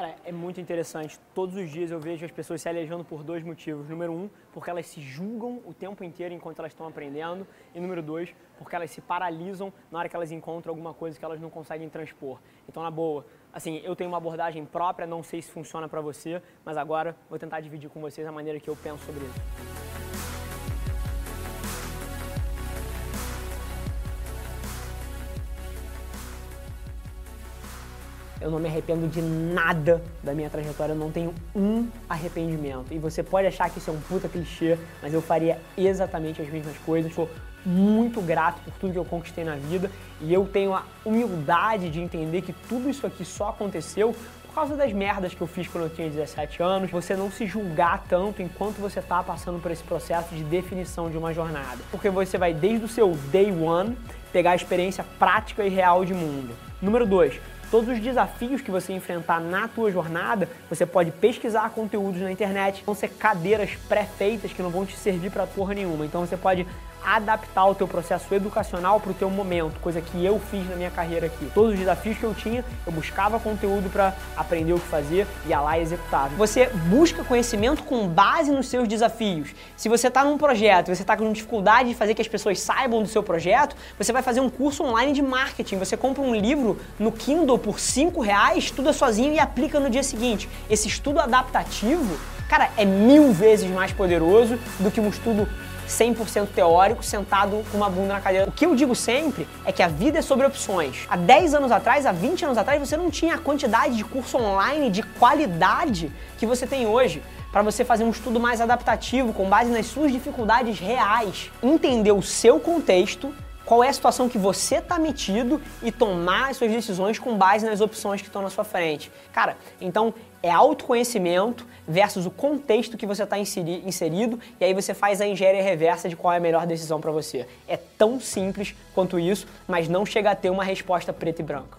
Cara, é muito interessante. Todos os dias eu vejo as pessoas se alejando por dois motivos. Número um, porque elas se julgam o tempo inteiro enquanto elas estão aprendendo. E número dois, porque elas se paralisam na hora que elas encontram alguma coisa que elas não conseguem transpor. Então, na boa, assim, eu tenho uma abordagem própria, não sei se funciona para você, mas agora vou tentar dividir com vocês a maneira que eu penso sobre isso. Eu não me arrependo de nada da minha trajetória, eu não tenho um arrependimento. E você pode achar que isso é um puta clichê, mas eu faria exatamente as mesmas coisas. Sou muito grato por tudo que eu conquistei na vida e eu tenho a humildade de entender que tudo isso aqui só aconteceu por causa das merdas que eu fiz quando eu tinha 17 anos, você não se julgar tanto enquanto você está passando por esse processo de definição de uma jornada. Porque você vai desde o seu day one pegar a experiência prática e real de mundo. Número 2, Todos os desafios que você enfrentar na tua jornada, você pode pesquisar conteúdos na internet, vão ser cadeiras pré-feitas que não vão te servir para porra nenhuma. Então você pode adaptar o teu processo educacional para o teu momento, coisa que eu fiz na minha carreira aqui. Todos os desafios que eu tinha, eu buscava conteúdo para aprender o que fazer, ia lá e executava. Você busca conhecimento com base nos seus desafios. Se você está num projeto, você está com dificuldade de fazer que as pessoas saibam do seu projeto, você vai fazer um curso online de marketing. Você compra um livro no Kindle por 5 reais, estuda sozinho e aplica no dia seguinte. Esse estudo adaptativo, cara, é mil vezes mais poderoso do que um estudo 100% teórico, sentado com uma bunda na cadeira. O que eu digo sempre é que a vida é sobre opções. Há 10 anos atrás, há 20 anos atrás, você não tinha a quantidade de curso online de qualidade que você tem hoje para você fazer um estudo mais adaptativo, com base nas suas dificuldades reais, entender o seu contexto, qual é a situação que você está metido e tomar as suas decisões com base nas opções que estão na sua frente. Cara, então é autoconhecimento versus o contexto que você está inserido e aí você faz a engenharia reversa de qual é a melhor decisão para você. É tão simples quanto isso, mas não chega a ter uma resposta preta e branca.